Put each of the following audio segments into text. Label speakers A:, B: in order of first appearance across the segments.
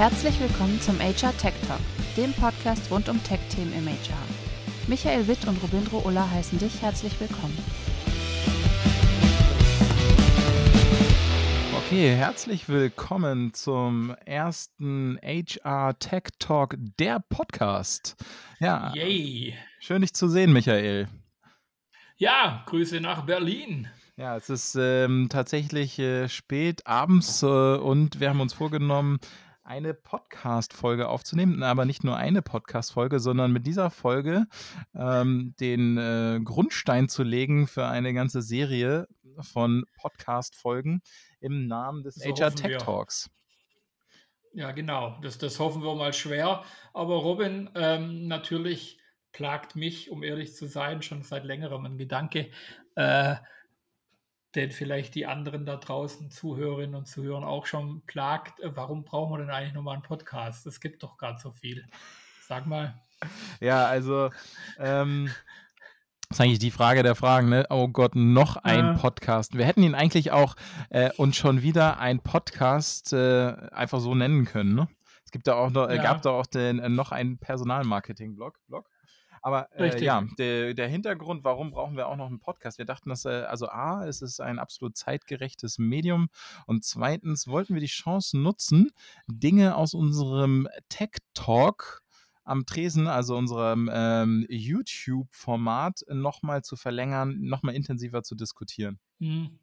A: Herzlich willkommen zum HR Tech Talk, dem Podcast rund um Tech-Themen im HR. Michael Witt und Robindro Ulla heißen dich herzlich willkommen.
B: Okay, herzlich willkommen zum ersten HR Tech Talk, der Podcast. Ja,
C: Yay.
B: schön dich zu sehen, Michael.
C: Ja, Grüße nach Berlin.
B: Ja, es ist ähm, tatsächlich äh, spät abends äh, und wir haben uns vorgenommen, eine Podcast-Folge aufzunehmen, aber nicht nur eine Podcast-Folge, sondern mit dieser Folge ähm, den äh, Grundstein zu legen für eine ganze Serie von Podcast-Folgen im Namen des
C: So
B: HR Tech. Talks.
C: Ja, genau. Das, das hoffen wir mal schwer. Aber Robin, ähm, natürlich plagt mich, um ehrlich zu sein, schon seit längerem ein Gedanke, äh, den vielleicht die anderen da draußen, Zuhörerinnen und Zuhörer auch schon plagt. Äh, warum brauchen wir denn eigentlich nochmal einen Podcast? Es gibt doch gar so viel. Sag mal.
B: Ja, also ähm, das ist eigentlich die Frage der Fragen, ne? Oh Gott, noch ein
C: Ja.
B: Podcast. Wir hätten ihn eigentlich auch äh, und schon wieder ein Podcast äh, einfach so nennen können, ne? Es gibt da auch noch, äh,
C: Ja.
B: gab da auch den, äh, noch einen Personalmarketing-Blog. Blog. Aber äh, ja, der, der Hintergrund, warum brauchen wir auch noch einen Podcast? Wir dachten, dass, äh, also A, es ist ein absolut zeitgerechtes Medium und zweitens wollten wir die Chance nutzen, Dinge aus unserem Tech-Talk am Tresen, also unserem ähm, YouTube-Format, nochmal zu verlängern, nochmal intensiver zu diskutieren.
C: Hm.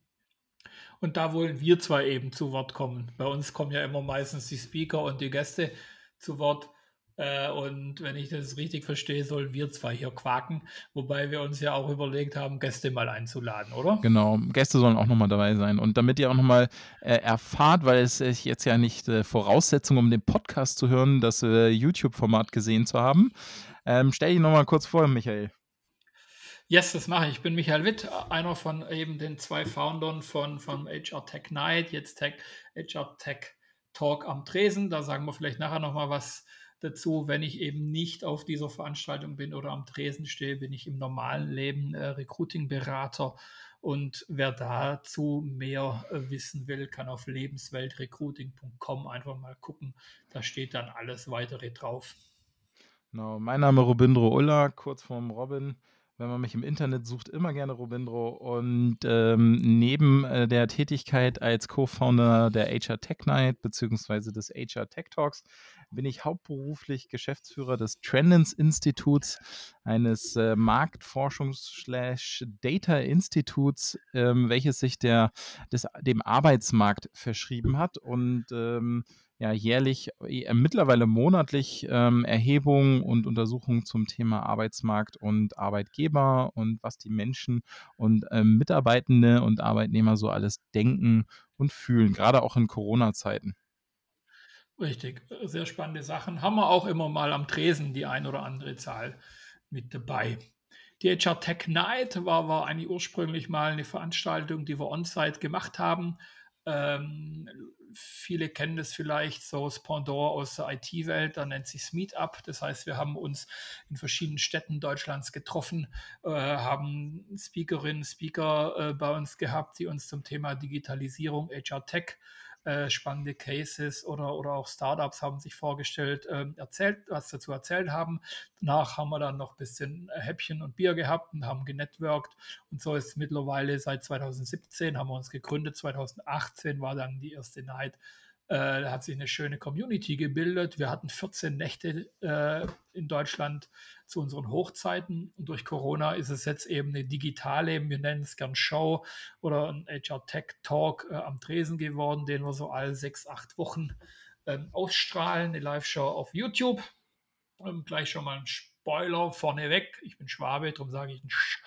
C: Und da wollen wir zwei eben zu Wort kommen. Bei uns kommen ja immer meistens die Speaker und die Gäste zu Wort. Äh, Und wenn ich das richtig verstehe, sollen wir zwei hier quaken. Wobei wir uns ja auch überlegt haben, Gäste mal einzuladen, oder?
B: Genau, Gäste sollen auch nochmal dabei sein. Und damit ihr auch nochmal äh, erfahrt, weil es ist jetzt ja nicht äh, Voraussetzung, um den Podcast zu hören, das äh, YouTube-Format gesehen zu haben, ähm, stell dich nochmal kurz vor, Michael.
C: Yes, das mache ich. Ich bin Michael Witt, einer von eben den zwei Foundern von, von HR Tech Night, jetzt Tech, HR Tech Talk am Tresen. Da sagen wir vielleicht nachher nochmal was dazu. Wenn ich eben nicht auf dieser Veranstaltung bin oder am Tresen stehe, bin ich im normalen Leben äh, Recruiting-Berater. Und wer dazu mehr äh, wissen will, kann auf lebensweltrecruiting.com einfach mal gucken. Da steht dann alles weitere drauf.
B: Genau, mein Name ist Robindro Ulla, kurz vorm Robin. Wenn man mich im Internet sucht, immer gerne Robindro. Und ähm, neben äh, der Tätigkeit als Co-Founder der HR Tech Night beziehungsweise des HR Tech Talks bin ich hauptberuflich Geschäftsführer des Trendens Instituts, eines äh, Marktforschungs-Data-Instituts, ähm, welches sich der, des, dem Arbeitsmarkt verschrieben hat und ähm, ja, jährlich, äh, mittlerweile monatlich ähm, Erhebungen und Untersuchungen zum Thema Arbeitsmarkt und Arbeitgeber und was die Menschen und ähm, Mitarbeitende und Arbeitnehmer so alles denken und fühlen, gerade auch in Corona-Zeiten.
C: Richtig, sehr spannende Sachen. Haben wir auch immer mal am Tresen die ein oder andere Zahl mit dabei. Die HR Tech Night war, war eigentlich ursprünglich mal eine Veranstaltung, die wir on-site gemacht haben. Ähm, viele kennen das vielleicht so das Pendant aus der IT-Welt, da nennt sich Meetup. Das heißt, wir haben uns in verschiedenen Städten Deutschlands getroffen, äh, haben Speakerinnen, Speaker äh, bei uns gehabt, die uns zum Thema Digitalisierung, HR Tech äh, spannende Cases oder, oder auch Startups haben sich vorgestellt, ähm, erzählt, was dazu erzählt haben. Danach haben wir dann noch ein bisschen Häppchen und Bier gehabt und haben genetworked. Und so ist mittlerweile seit 2017 haben wir uns gegründet. 2018 war dann die erste Night. Äh, da hat sich eine schöne Community gebildet. Wir hatten 14 Nächte äh, in Deutschland zu unseren Hochzeiten. Und durch Corona ist es jetzt eben eine digitale, wir nennen es gern Show oder ein HR Tech Talk äh, am Tresen geworden, den wir so alle sechs, acht Wochen ähm, ausstrahlen. Eine Live-Show auf YouTube. Ähm, gleich schon mal ein Spoiler vorneweg. Ich bin Schwabe, darum sage ich ein Sch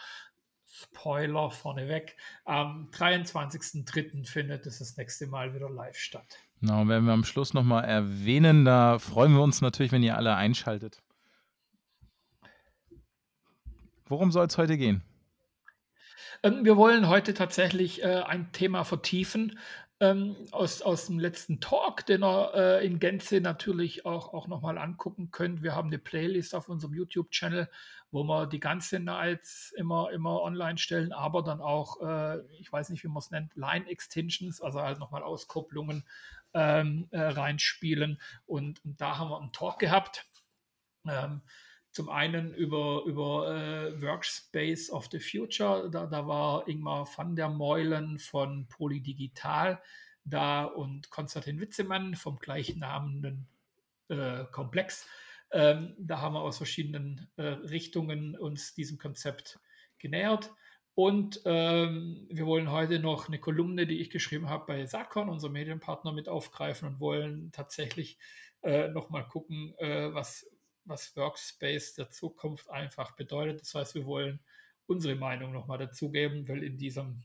C: Spoiler vorneweg. Am 23.03. findet es das nächste Mal wieder live statt.
B: Genau, werden wir am Schluss nochmal erwähnen. Da freuen wir uns natürlich, wenn ihr alle einschaltet. Worum soll es heute gehen?
C: Ähm, wir wollen heute tatsächlich äh, ein Thema vertiefen, ähm, aus, aus dem letzten Talk, den ihr äh, in Gänze natürlich auch, auch nochmal angucken könnt. Wir haben eine Playlist auf unserem YouTube-Channel, wo wir die ganze Nights immer, immer online stellen, aber dann auch, äh, ich weiß nicht, wie man es nennt, Line-Extensions, also halt nochmal Auskopplungen ähm, äh, reinspielen. Und, und, da haben wir einen Talk gehabt. Ähm, zum einen über, über äh, Workspace of the Future, da, da war Ingmar van der Meulen von Polydigital da und Konstantin Witzemann vom gleichnamenden äh, Komplex. Ähm, da haben wir aus verschiedenen äh, Richtungen uns diesem Konzept genähert. Und ähm, wir wollen heute noch eine Kolumne, die ich geschrieben habe, bei Sakon, unserem Medienpartner, mit aufgreifen und wollen tatsächlich äh, nochmal gucken, äh, was, was Workspace der Zukunft einfach bedeutet. Das heißt, wir wollen unsere Meinung nochmal dazugeben, weil in diesem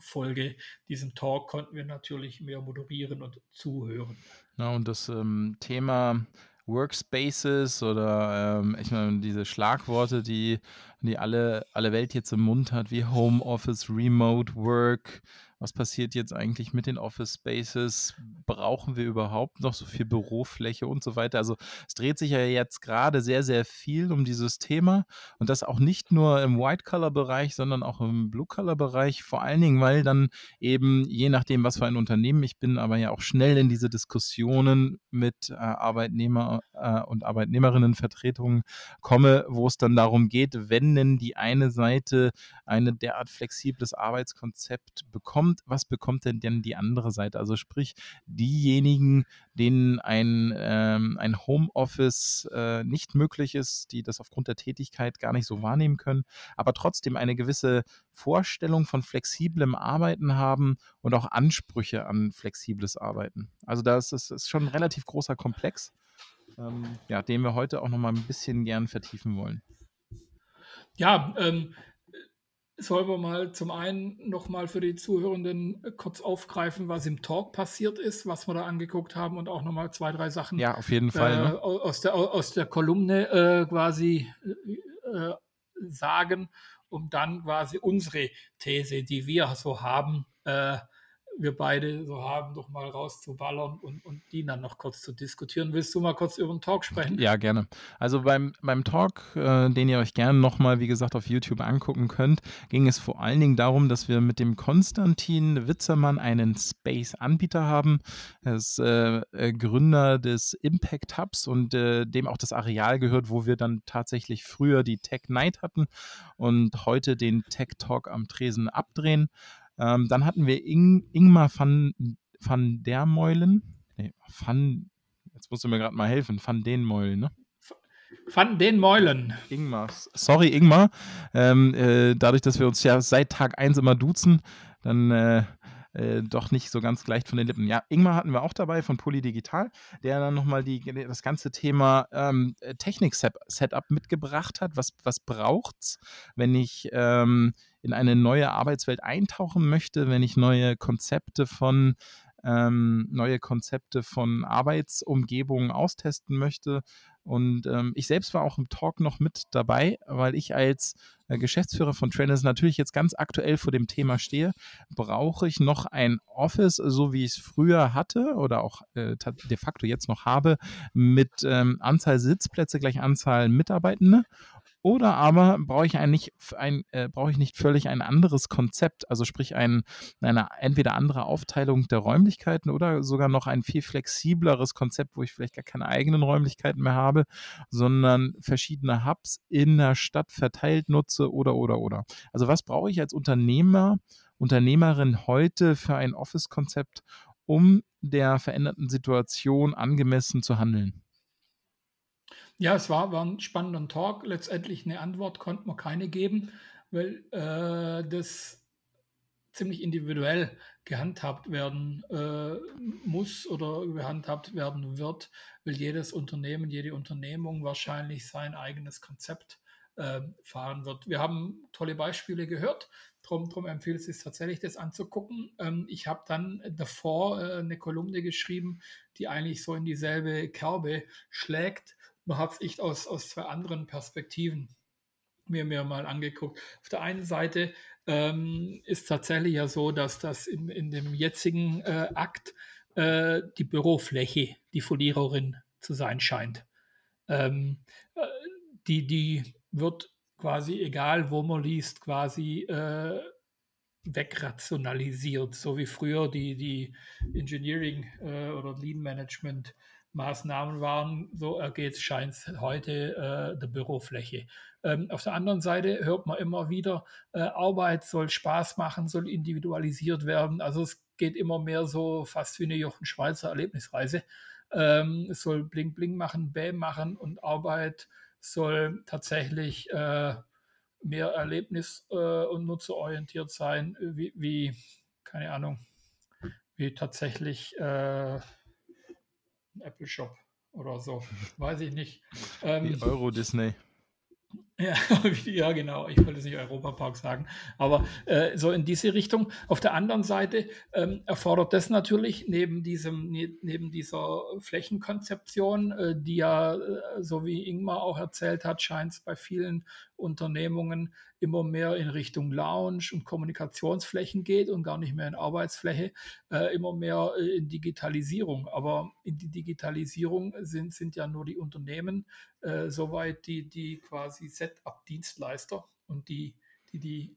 C: Folge, diesem Talk konnten wir natürlich mehr moderieren und zuhören.
B: Ja, und das ähm, Thema Workspaces oder ähm, ich meine, diese Schlagworte, die, die alle, alle Welt jetzt im Mund hat, wie Homeoffice, Remote Work, was passiert jetzt eigentlich mit den Office Spaces? Brauchen wir überhaupt noch so viel Bürofläche und so weiter? Also es dreht sich ja jetzt gerade sehr, sehr viel um dieses Thema und das auch nicht nur im White-Color-Bereich, sondern auch im Blue-Color-Bereich. Vor allen Dingen, weil dann eben, je nachdem, was für ein Unternehmen ich bin, aber ja auch schnell in diese Diskussionen mit äh, Arbeitnehmer äh, und Arbeitnehmerinnenvertretungen komme, wo es dann darum geht, wenn denn die eine Seite ein derart flexibles Arbeitskonzept bekommt, bekommt, was bekommt denn, denn die andere Seite? Also sprich, diejenigen, denen ein, ähm, ein Homeoffice äh, nicht möglich ist, die das aufgrund der Tätigkeit gar nicht so wahrnehmen können, aber trotzdem eine gewisse Vorstellung von flexiblem Arbeiten haben und auch Ansprüche an flexibles Arbeiten. Also das ist, ist schon ein relativ großer Komplex, ähm, ja, den wir heute auch noch mal ein bisschen gern vertiefen wollen.
C: Ja, ähm, Sollen wir mal zum einen nochmal für die Zuhörenden äh, kurz aufgreifen, was im Talk passiert ist, was wir da angeguckt haben und auch nochmal zwei, drei Sachen
B: ja, auf jeden Fall,
C: äh, ne? aus, der, aus der Kolumne äh, quasi äh, sagen, um dann quasi unsere These, die wir so haben, äh, wir beide so haben, doch mal rauszuballern und, und die dann noch kurz zu diskutieren. Willst du mal kurz über den Talk sprechen?
B: Ja, gerne. Also beim, beim Talk, äh, den ihr euch gerne nochmal, wie gesagt, auf YouTube angucken könnt, ging es vor allen Dingen darum, dass wir mit dem Konstantin Witzermann einen Space-Anbieter haben. Er ist äh, äh, Gründer des Impact Hubs und äh, dem auch das Areal gehört, wo wir dann tatsächlich früher die Tech Night hatten und heute den Tech Talk am Tresen abdrehen. Ähm, dann hatten wir Ing, Ingmar van, van der Meulen. Nee, van, jetzt musst du mir gerade mal helfen, van den Meulen, ne?
C: Van den Meulen.
B: Ingmar. Sorry, Ingmar. Ähm, äh, dadurch, dass wir uns ja seit Tag 1 immer duzen, dann äh, äh, doch nicht so ganz leicht von den Lippen. Ja, Ingmar hatten wir auch dabei von Polydigital, der dann nochmal das ganze Thema ähm, Technik-Setup mitgebracht hat. Was, was es, wenn ich ähm, in eine neue Arbeitswelt eintauchen möchte, wenn ich neue Konzepte von ähm, neue Konzepte von Arbeitsumgebungen austesten möchte. Und ähm, ich selbst war auch im Talk noch mit dabei, weil ich als äh, Geschäftsführer von Trainers natürlich jetzt ganz aktuell vor dem Thema stehe. Brauche ich noch ein Office, so wie ich es früher hatte oder auch äh, de facto jetzt noch habe, mit ähm, Anzahl Sitzplätze gleich Anzahl Mitarbeitende? Oder aber brauche ich eigentlich ein, äh, brauche ich nicht völlig ein anderes Konzept, also sprich ein, eine entweder andere Aufteilung der Räumlichkeiten oder sogar noch ein viel flexibleres Konzept, wo ich vielleicht gar keine eigenen Räumlichkeiten mehr habe, sondern verschiedene Hubs in der Stadt verteilt nutze oder oder oder. Also was brauche ich als Unternehmer, Unternehmerin heute für ein Office-Konzept, um der veränderten Situation angemessen zu handeln?
C: Ja, es war, war ein spannender Talk. Letztendlich eine Antwort konnte man keine geben, weil äh, das ziemlich individuell gehandhabt werden äh, muss oder gehandhabt werden wird, weil jedes Unternehmen, jede Unternehmung wahrscheinlich sein eigenes Konzept äh, fahren wird. Wir haben tolle Beispiele gehört, darum drum empfiehlt es sich tatsächlich, das anzugucken. Ähm, ich habe dann davor äh, eine Kolumne geschrieben, die eigentlich so in dieselbe Kerbe schlägt man hat es echt aus, aus zwei anderen Perspektiven mir, mir mal angeguckt. Auf der einen Seite ähm, ist tatsächlich ja so, dass das in, in dem jetzigen äh, Akt äh, die Bürofläche die Verliererin zu sein scheint. Ähm, äh, die, die wird quasi, egal wo man liest, quasi äh, wegrationalisiert, so wie früher die, die Engineering äh, oder Lean Management Maßnahmen waren, so ergeht es scheint heute äh, der Bürofläche. Ähm, auf der anderen Seite hört man immer wieder, äh, Arbeit soll Spaß machen, soll individualisiert werden. Also es geht immer mehr so fast wie eine Jochen Schweizer Erlebnisreise. Ähm, es soll Bling Bling machen, Bäm machen und Arbeit soll tatsächlich äh, mehr erlebnis- äh, und nutzerorientiert sein, wie, wie, keine Ahnung, wie tatsächlich äh, Apple Shop oder so. Weiß ich nicht.
B: Ähm, Euro Disney.
C: Ja, ja, genau. Ich wollte es nicht Europapark sagen. Aber äh, so in diese Richtung. Auf der anderen Seite ähm, erfordert das natürlich neben, diesem, ne, neben dieser Flächenkonzeption, äh, die ja, äh, so wie Ingmar auch erzählt hat, scheint es bei vielen Unternehmungen immer mehr in Richtung Lounge und Kommunikationsflächen geht und gar nicht mehr in Arbeitsfläche, äh, immer mehr äh, in Digitalisierung. Aber in die Digitalisierung sind, sind ja nur die Unternehmen äh, soweit, die, die quasi Setup-Dienstleister und die, die die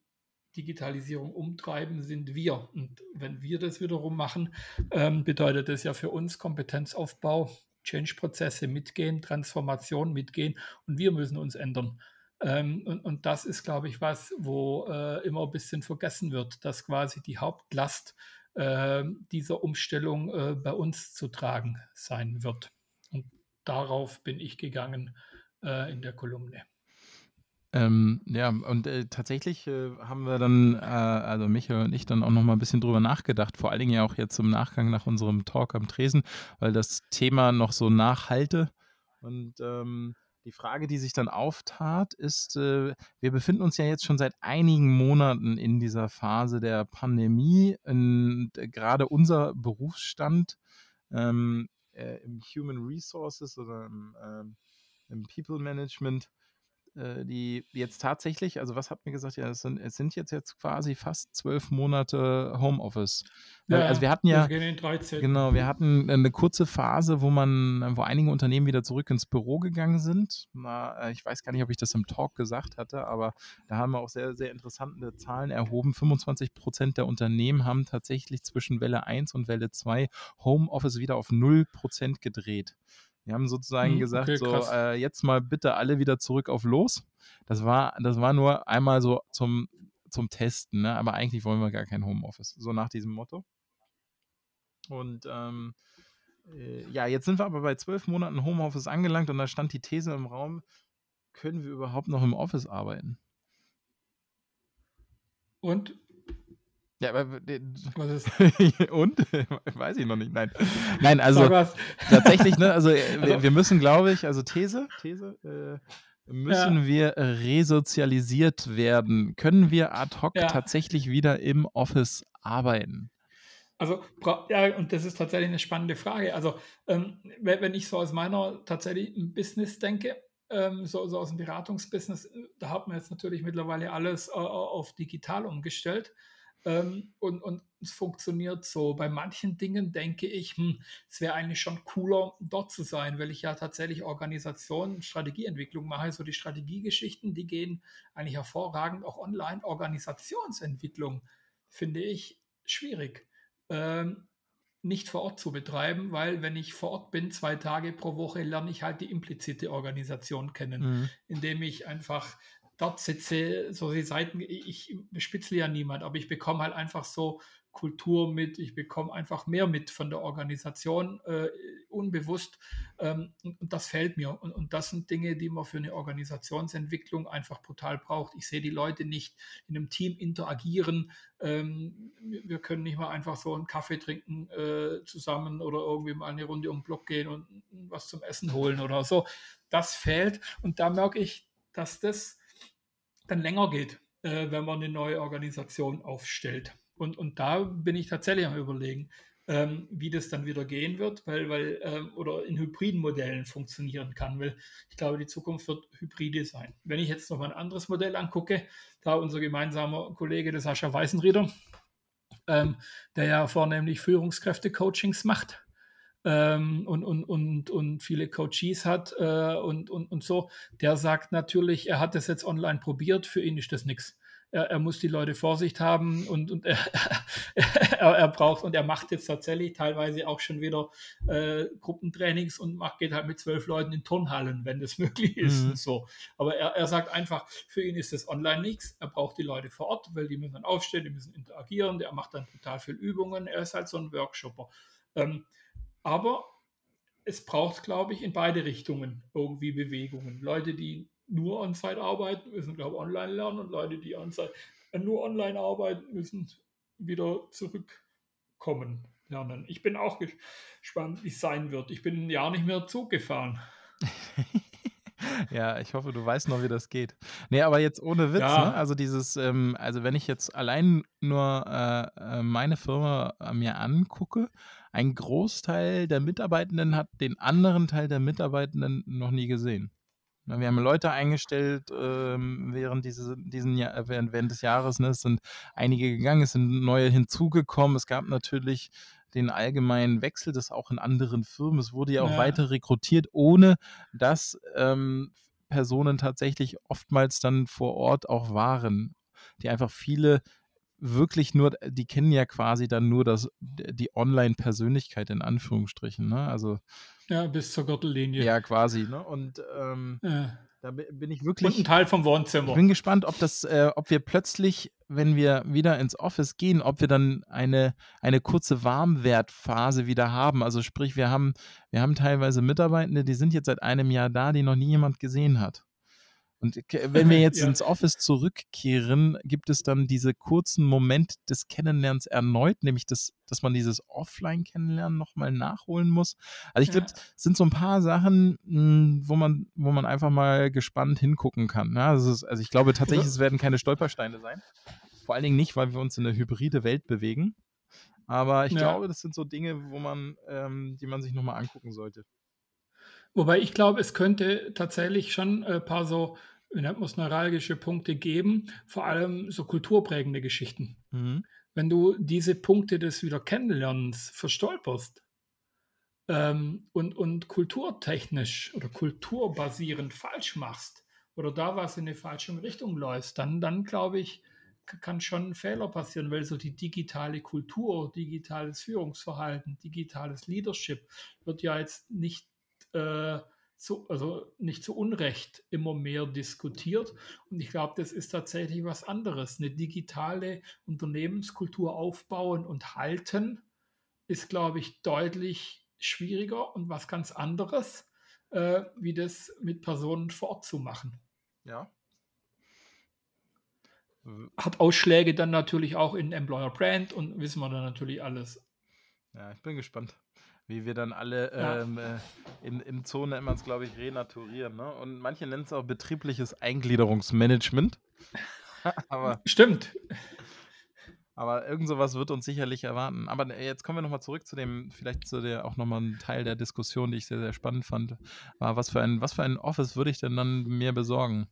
C: Digitalisierung umtreiben, sind wir. Und wenn wir das wiederum machen, ähm, bedeutet das ja für uns Kompetenzaufbau, Change-Prozesse mitgehen, Transformation mitgehen und wir müssen uns ändern. Ähm, und, und, das ist, glaube ich, was, wo äh, immer ein bisschen vergessen wird, dass quasi die Hauptlast äh, dieser Umstellung äh, bei uns zu tragen sein wird. Und darauf bin ich gegangen äh, in der Kolumne.
B: Ähm, ja, und äh, tatsächlich äh, haben wir dann, äh, also Michael und ich, dann auch noch mal ein bisschen drüber nachgedacht, vor allen Dingen ja auch jetzt im Nachgang nach unserem Talk am Tresen, weil das Thema noch so nachhalte. Und ähm, die Frage, die sich dann auftat, ist, äh, wir befinden uns ja jetzt schon seit einigen Monaten in dieser Phase der Pandemie. Und, äh, gerade unser Berufsstand ähm, äh, im Human Resources oder im, ähm, im People Management äh, die jetzt tatsächlich, also was hat mir gesagt, ja, es sind, es sind jetzt, jetzt quasi fast zwölf Monate Homeoffice. Ja, also wir hatten ja, genau, wir hatten eine kurze Phase, wo man, wo einige Unternehmen wieder zurück ins Büro gegangen sind. Na, äh, ich weiß gar nicht, ob ich das im Talk gesagt hatte, aber da haben wir auch sehr, sehr interessante Zahlen erhoben. 25 Prozent der Unternehmen haben tatsächlich zwischen Welle 1 und Welle 2 Homeoffice wieder auf 0 Prozent gedreht. Wir haben sozusagen hm, gesagt, okay, so äh, jetzt mal bitte alle wieder zurück auf los. Das war, das war nur einmal so zum, zum Testen, ne? aber eigentlich wollen wir gar kein Homeoffice. So nach diesem Motto. Und ähm, äh, ja, jetzt sind wir aber bei zwölf Monaten Homeoffice angelangt und da stand die These im Raum, können wir überhaupt noch im Office arbeiten?
C: Und
B: ja, aber was ist? und? Weiß ich noch nicht. Nein. Nein, also tatsächlich, ne, also, äh, wir, wir, müssen, glaube ich, also These, These, äh, müssen ja. wir resozialisiert werden? Können wir ad hoc ja. tatsächlich wieder im Office arbeiten?
C: Also, ja, und das ist tatsächlich eine spannende Frage. Also, ähm, wenn ich so aus meiner tatsächlichen Business denke, ähm, so, so, aus dem Beratungsbusiness, äh, da hat man jetzt natürlich mittlerweile alles äh, auf digital umgestellt. Ähm, und, und es funktioniert so. Bei manchen Dingen denke ich, hm, es wäre eigentlich schon cooler, dort zu sein, weil ich ja tatsächlich Organisation, Strategieentwicklung mache. So die Strategiegeschichten, die gehen eigentlich hervorragend auch online. Organisationsentwicklung finde ich schwierig. Ähm, nicht vor Ort zu betreiben, weil wenn ich vor Ort bin, zwei Tage pro Woche, lerne ich halt die implizite Organisation kennen, mhm. indem ich einfach dort sitze, so die Seiten, ich bespitzle ja niemand, aber ich bekomme halt einfach so Kultur mit, ich bekomme einfach mehr mit von der Organisation, äh, unbewusst. Ähm, und, und, das fällt mir. Und, und, das sind Dinge, die man für eine Organisationsentwicklung einfach brutal braucht. Ich sehe die Leute nicht in einem Team interagieren. Ähm, wir können nicht mal einfach so einen Kaffee trinken äh, zusammen oder irgendwie mal eine Runde um den Block gehen und was zum Essen holen oder so. Das fehlt. Und da merke ich, dass das dann länger geht, äh, wenn man eine neue Organisation aufstellt. Und, und da bin ich tatsächlich am Überlegen, ähm, wie das dann wieder gehen wird, weil, weil ähm, oder in hybriden Modellen funktionieren kann, weil ich glaube, die Zukunft wird hybride sein. Wenn ich jetzt noch mal ein anderes Modell angucke, da unser gemeinsamer Kollege, der Sascha Weißenrieder, ähm, der ja vornehmlich Führungskräfte-Coachings macht, ähm, und, und, und, und viele Coaches hat äh, und, und, und so, der sagt natürlich, er hat das jetzt online probiert, für ihn ist das nichts er, er, muss die Leute Vorsicht haben und, und er, er, er, braucht und er macht jetzt tatsächlich teilweise auch schon wieder äh, Gruppentrainings und macht, geht halt mit zwölf Leuten in Turnhallen, wenn das möglich ist. Mhm. So. Aber er, er sagt einfach, für ihn ist das online nichts. Er braucht die Leute vor Ort, weil die müssen dann aufstehen, die müssen interagieren, der macht dann total viel Übungen. Er ist halt so ein Workshopper. Ähm, aber es braucht, glaube ich, in beide Richtungen irgendwie Bewegungen. Leute, die nur on-site arbeiten, müssen, glaube ich, online lernen und Leute, die on äh, nur online arbeiten, müssen wieder zurückkommen lernen. Ich bin auch gespannt, wie es sein wird. Ich bin ein Jahr nicht mehr Zug gefahren.
B: ja, ich hoffe, du weißt noch, wie das geht. Nee, aber jetzt ohne Witz, ja. ne? Also dieses, ähm, also wenn ich jetzt allein nur äh, äh meine Firma äh, mir angucke, ein Großteil der Mitarbeitenden hat den anderen Teil der Mitarbeitenden noch nie gesehen. Wir haben Leute eingestellt ähm, während, diese, diesen Jahr, äh, während, während des Jahres. Ne? Es sind einige gegangen, es sind neue hinzugekommen. Es gab natürlich den allgemeinen Wechsel, das auch in anderen Firmen. Es wurde ja auch ja. weiter rekrutiert, ohne dass ähm, Personen tatsächlich oftmals dann vor Ort auch waren, die einfach viele wirklich nur, die kennen ja quasi dann nur das, die Online-Persönlichkeit in Anführungsstrichen. Ne? Also
C: ja, bis zur Gürtellinie.
B: Ja, quasi. Ne? Und ähm, ja. Da bin ich wirklich.
C: Und ein Teil vom Wohnzimmer.
B: Ich bin gespannt, ob das, äh, ob wir plötzlich, wenn wir wieder ins Office gehen, ob wir dann eine, eine kurze Warmwertphase wieder haben. Also sprich, wir haben, wir haben teilweise Mitarbeitende, die sind jetzt seit einem Jahr da, die noch nie jemand gesehen hat. Und wenn wir jetzt ja. ins Office zurückkehren, gibt es dann diese kurzen Moment des Kennenlernens erneut, nämlich das, dass man dieses Offline-Kennenlernen nochmal nachholen muss. Also ich glaube, ja. es sind so ein paar Sachen, hm, wo man, wo man einfach mal gespannt hingucken kann. Ja, also, ist, also ich glaube tatsächlich, es werden keine Stolpersteine sein. Vor allen Dingen nicht, weil wir uns in eine hybride Welt bewegen. Aber ich glaube, das sind so Dinge, wo man, ähm, die man sich nochmal angucken sollte.
C: Wobei ich glaube, es könnte tatsächlich schon ein paar so, wie nennt man es, neuralgische Punkte geben, vor allem so kulturprägende Geschichten. Mhm. Wenn du diese Punkte des wieder Kennenlernens verstolperst ähm, und, und kulturtechnisch oder kulturbasierend falsch machst oder da was in eine falsche Richtung läuft, dann, dann glaube ich, kann schon ein Fehler passieren, weil so die digitale Kultur, digitales Führungsverhalten, digitales Leadership wird ja jetzt nicht äh, zu, also nicht zu Unrecht immer mehr diskutiert. Und ich glaube, das ist tatsächlich was anderes. Eine digitale Unternehmenskultur aufbauen und halten ist, glaube ich, deutlich schwieriger und was ganz anderes, äh, wie das mit Personen vor Ort zu machen.
B: Ja.
C: Hat Ausschläge dann natürlich auch in Employer Brand und wissen wir dann natürlich alles.
B: Ja, ich bin gespannt wie wir dann alle ähm, äh, in, in Zone nennt man es, glaube ich, renaturieren. Ne? Und manche nennen es auch betriebliches Eingliederungsmanagement.
C: aber, Stimmt.
B: Aber irgend sowas wird uns sicherlich erwarten. Aber äh, jetzt kommen wir nochmal zurück zu dem, vielleicht zu der auch nochmal ein Teil der Diskussion, die ich sehr, sehr spannend fand, war, was für ein, was für ein Office würde ich denn dann mir besorgen?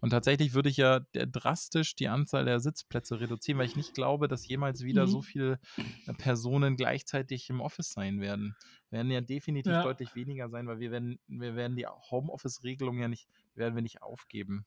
B: Und tatsächlich würde ich ja drastisch die Anzahl der Sitzplätze reduzieren, weil ich nicht glaube, dass jemals wieder mhm. so viele äh, Personen gleichzeitig im Office sein werden. Werden ja definitiv ja. deutlich weniger sein, weil wir werden, wir werden die Homeoffice-Regelung ja nicht, werden wir nicht aufgeben.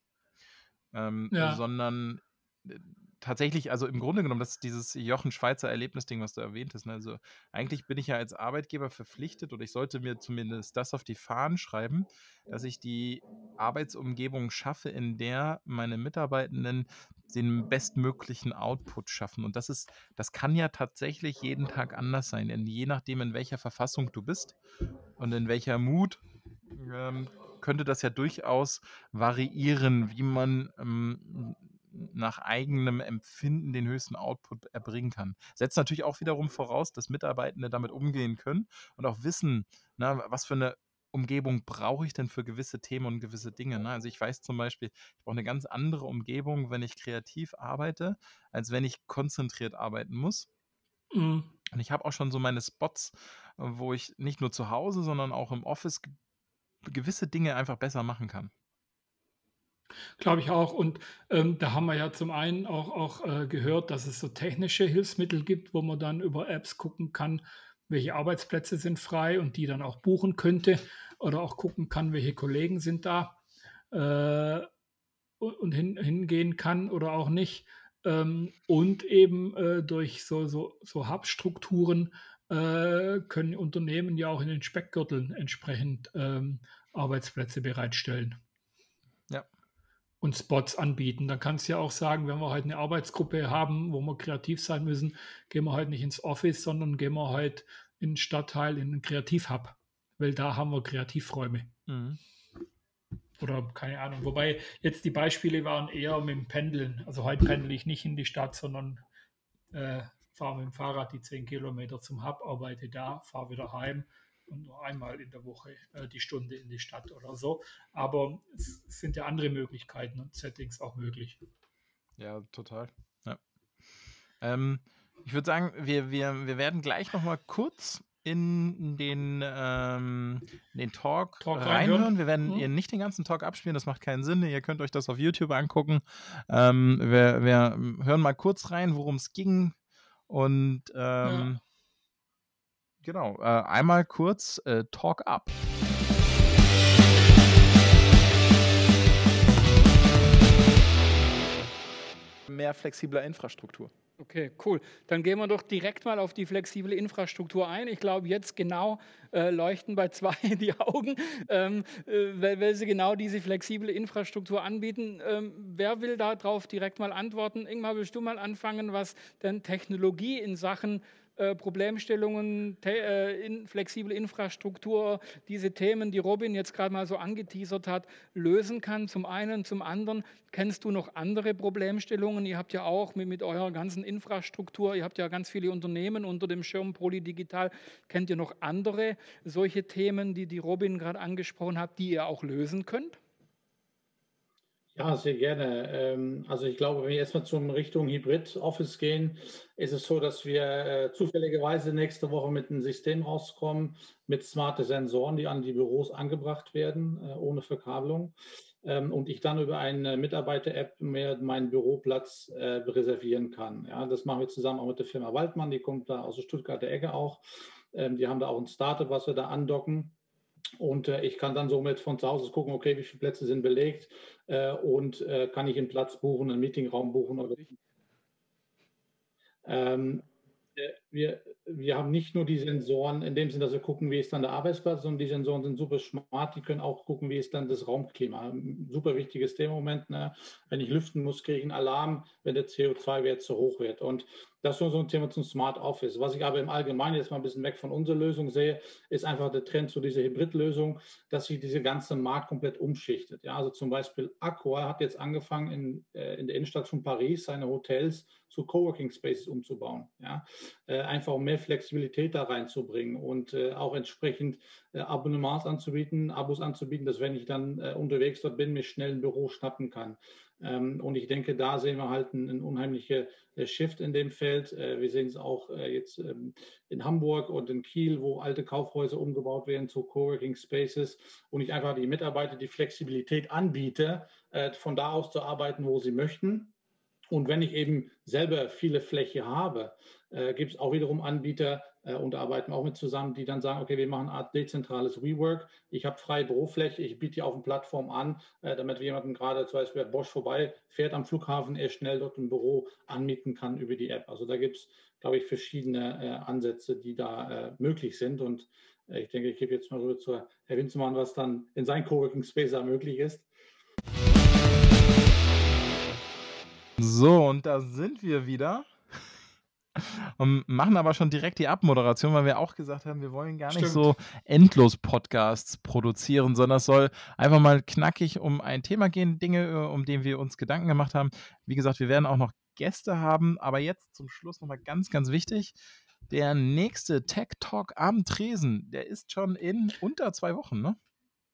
B: Ähm, ja. sondern äh, tatsächlich, also im Grunde genommen, das ist dieses Jochen Schweizer Erlebnisding, was du erwähnt hast. Ne? Also eigentlich bin ich ja als Arbeitgeber verpflichtet oder ich sollte mir zumindest das auf die Fahnen schreiben, dass ich die Arbeitsumgebung schaffe, in der meine Mitarbeitenden den bestmöglichen Output schaffen. Und das ist, das kann ja tatsächlich jeden Tag anders sein. Denn je nachdem, in welcher Verfassung du bist und in welcher Mut, ähm, könnte das ja durchaus variieren, wie man ähm, nach eigenem Empfinden den höchsten Output erbringen kann. Setzt natürlich auch wiederum voraus, dass Mitarbeitende damit umgehen können und auch wissen, na, was für eine Umgebung brauche ich denn für gewisse Themen und gewisse Dinge. Ne? Also ich weiß zum Beispiel, ich brauche eine ganz andere Umgebung, wenn ich kreativ arbeite, als wenn ich konzentriert arbeiten muss. Mhm. Und ich habe auch schon so meine Spots, wo ich nicht nur zu Hause, sondern auch im Office gewisse Dinge einfach besser machen kann.
C: Glaube ich auch. Und ähm, da haben wir ja zum einen auch, auch äh, gehört, dass es so technische Hilfsmittel gibt, wo man dann über Apps gucken kann, welche Arbeitsplätze sind frei und die dann auch buchen könnte oder auch gucken kann, welche Kollegen sind da äh, und hin, hingehen kann oder auch nicht. Ähm, und eben äh, durch so, so, so Hub-Strukturen äh, können Unternehmen ja auch in den Speckgürteln entsprechend ähm, Arbeitsplätze bereitstellen. Und Spots anbieten. Dann kannst du ja auch sagen, wenn wir heute eine Arbeitsgruppe haben, wo wir kreativ sein müssen, gehen wir heute nicht ins Office, sondern gehen wir heute in den Stadtteil, in den Kreativhub. Weil da haben wir Kreativräume. Mhm. Oder keine Ahnung. Wobei jetzt die Beispiele waren eher mit dem Pendeln. Also heute pendel ich nicht in die Stadt, sondern äh, fahre mit dem Fahrrad die 10 Kilometer zum Hub, arbeite da, fahre wieder heim und nur einmal in der Woche äh, die Stunde in die Stadt oder so. Aber es sind ja andere Möglichkeiten und Settings auch möglich.
B: Ja, total. Ja. Ähm, ich würde sagen, wir, wir, wir werden gleich noch mal kurz in den, ähm, den Talk, Talk reinhören. Wir werden mhm. ihr nicht den ganzen Talk abspielen, das macht keinen Sinn. Ihr könnt euch das auf YouTube angucken. Ähm, wir, wir, hören mal kurz rein, worum es ging. Und ähm, ja. Genau, äh, einmal kurz äh, Talk Up.
D: Mehr flexibler Infrastruktur.
E: Okay, cool. Dann gehen wir doch direkt mal auf die flexible Infrastruktur ein. Ich glaube, jetzt genau äh, leuchten bei zwei die Augen, ähm, äh, weil, weil, sie genau diese flexible Infrastruktur anbieten. Ähm, wer will darauf direkt mal antworten? Ingmar, willst du mal anfangen, was denn Technologie in Sachen äh, Problemstellungen, äh, flexible Infrastruktur, diese Themen, die Robin jetzt gerade mal so angeteasert hat, lösen kann. Zum einen, zum anderen, kennst du noch andere Problemstellungen? Ihr habt ja auch mit, mit eurer ganzen Infrastruktur, ihr habt ja ganz viele Unternehmen unter dem Schirm Polydigital. Kennt ihr noch andere solche Themen, die die Robin gerade angesprochen hat, die ihr auch lösen könnt?
F: Ja, sehr gerne. Ähm, also ich glaube, wenn wir erstmal zum Richtung Hybrid-Office gehen, ist es so, dass wir äh, zufälligerweise nächste Woche mit einem System rauskommen, mit smarte Sensoren, die an die Büros angebracht werden, äh, ohne Verkabelung. Ähm, und ich dann über eine Mitarbeiter-App mir meinen Büroplatz äh, reservieren kann. Ja, das machen wir zusammen auch mit der Firma Waldmann, die kommt da aus der Stuttgarter Ecke auch. Ähm, die haben da auch ein Startup, was wir da andocken. Und äh, ich kann dann somit von zu Hause gucken, okay, wie viele Plätze sind belegt äh, und äh, kann ich einen Platz buchen, einen Meetingraum buchen oder nicht. Ähm, äh, wir, wir haben nicht nur die Sensoren in dem Sinne, dass wir gucken, wie ist dann der Arbeitsplatz, sondern die Sensoren sind super smart, die können auch gucken, wie ist dann das Raumklima. Super wichtiges Thema im Moment. Ne? Wenn ich lüften muss, kriege ich einen Alarm, wenn der CO2-Wert zu hoch wird. Und das ist nur so ein Thema zum Smart Office. Was ich aber im Allgemeinen jetzt mal ein bisschen weg von unserer Lösung sehe, ist einfach der Trend zu dieser Hybridlösung, dass sich diese ganze Markt komplett umschichtet. Ja, also zum Beispiel Accor hat jetzt angefangen, in, äh, in der Innenstadt von Paris seine Hotels zu Coworking Spaces umzubauen. Ja, äh, einfach um mehr Flexibilität da reinzubringen und äh, auch entsprechend äh, Abonnements anzubieten, Abos anzubieten, dass wenn ich dann äh, unterwegs dort bin, mich schnell ein Büro schnappen kann. Ähm, und ich denke, da sehen wir halt einen, unheimlichen äh, Shift in dem Feld. Äh, wir sehen es auch äh, jetzt ähm, in Hamburg und in Kiel, wo alte Kaufhäuser umgebaut werden zu Coworking Spaces und ich einfach die Mitarbeiter die Flexibilität anbiete, von da aus zu arbeiten, wo sie möchten. Und wenn ich eben selber viele Fläche habe, äh, gibt es auch wiederum Anbieter, äh, und arbeiten auch mit zusammen, die dann sagen, okay, wir machen eine Art dezentrales WeWork. Ich habe freie Bürofläche, ich biete die auf den Plattform an, äh, damit jemanden gerade zum Beispiel Bosch vorbei fährt am Flughafen, er schnell dort ein Büro anmieten kann über die App. Also da gibt es, glaube ich, verschiedene äh, Ansätze, die da äh, möglich sind. Und äh, ich denke, ich gebe jetzt mal rüber zu Herr Winzmann, was dann in seinem Coworking Space da möglich ist.
B: So, und da sind wir wieder. Und machen aber schon direkt die Abmoderation, weil wir auch gesagt haben, wir wollen gar nicht Stimmt. so endlos Podcasts produzieren, sondern es soll einfach mal knackig um ein Thema gehen, Dinge, äh, um die wir uns Gedanken gemacht haben. Wie gesagt, wir werden auch noch Gäste haben, aber jetzt zum Schluss nochmal ganz, ganz wichtig. Der nächste Tech Talk am Tresen, der ist schon in unter zwei Wochen, ne?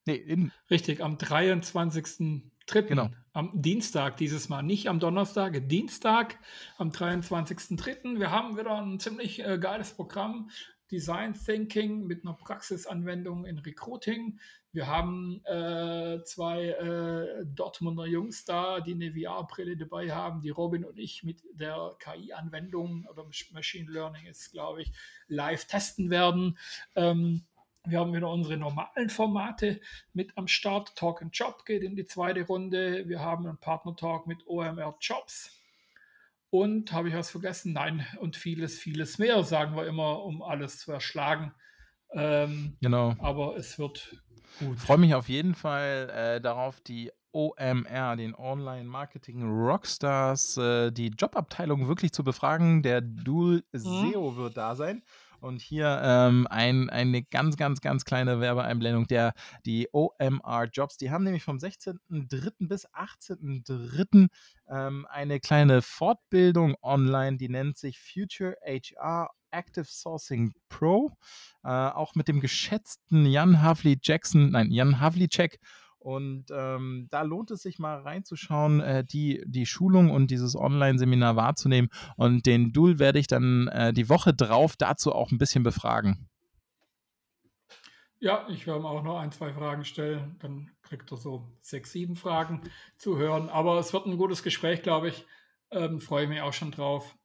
C: Nee, in Richtig, am 23. 3. Genau. Am Dienstag dieses Mal, nicht am Donnerstag, Dienstag am 23.03. Wir haben wieder ein ziemlich äh, geiles Programm. Design Thinking mit einer Praxisanwendung in Recruiting. Wir haben äh, zwei äh, Dortmunder Jungs da, die eine VR-Brille dabei haben, die Robin und ich mit der KI-Anwendung oder Machine Learning ist, glaube ich, live testen werden. Ähm, wir haben wieder unsere normalen Formate mit am Start. Talk and Job geht in die zweite Runde. Wir haben einen Partner-Talk mit OMR Jobs. Und habe ich was vergessen? Nein, und vieles, vieles mehr, sagen wir immer, um alles zu erschlagen. Ähm,
B: genau.
C: Aber es wird gut.
B: Freue mich auf jeden Fall äh, darauf, die OMR, den Online Marketing Rockstars, äh, die Jobabteilung wirklich zu befragen. Der Dual mhm. SEO wird da sein. Und hier ähm, ein, eine ganz, ganz, ganz kleine Werbeeinblendung der die OMR Jobs. Die haben nämlich vom 16.03. bis 18.03. Ähm, eine kleine Fortbildung online, die nennt sich Future HR Active Sourcing Pro. Äh, auch mit dem geschätzten Jan Havli Jackson, nein, Jan Havlicek und ähm, da lohnt es sich mal reinzuschauen, äh, die, die Schulung und dieses Online-Seminar wahrzunehmen. Und den Duel werde ich dann äh, die Woche drauf dazu auch ein bisschen befragen.
C: Ja, ich werde auch noch ein, zwei Fragen stellen. Dann kriegt er so sechs, sieben Fragen zu hören. Aber es wird ein gutes Gespräch, glaube ich. Ähm, freue mich auch schon drauf.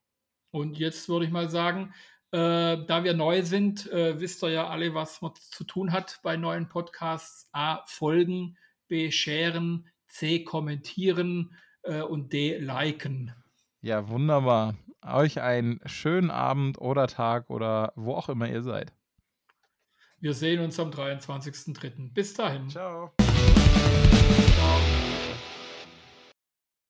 C: Und jetzt würde ich mal sagen, äh, da wir neu sind, äh, wisst ihr ja alle, was man zu tun hat bei neuen Podcasts. A, folgen, B sharen, C kommentieren äh, und D liken.
B: Ja, wunderbar. Euch einen schönen Abend oder Tag oder wo auch immer ihr seid.
C: Wir sehen uns am 23.03. Bis dahin.
B: Ciao. Ciao.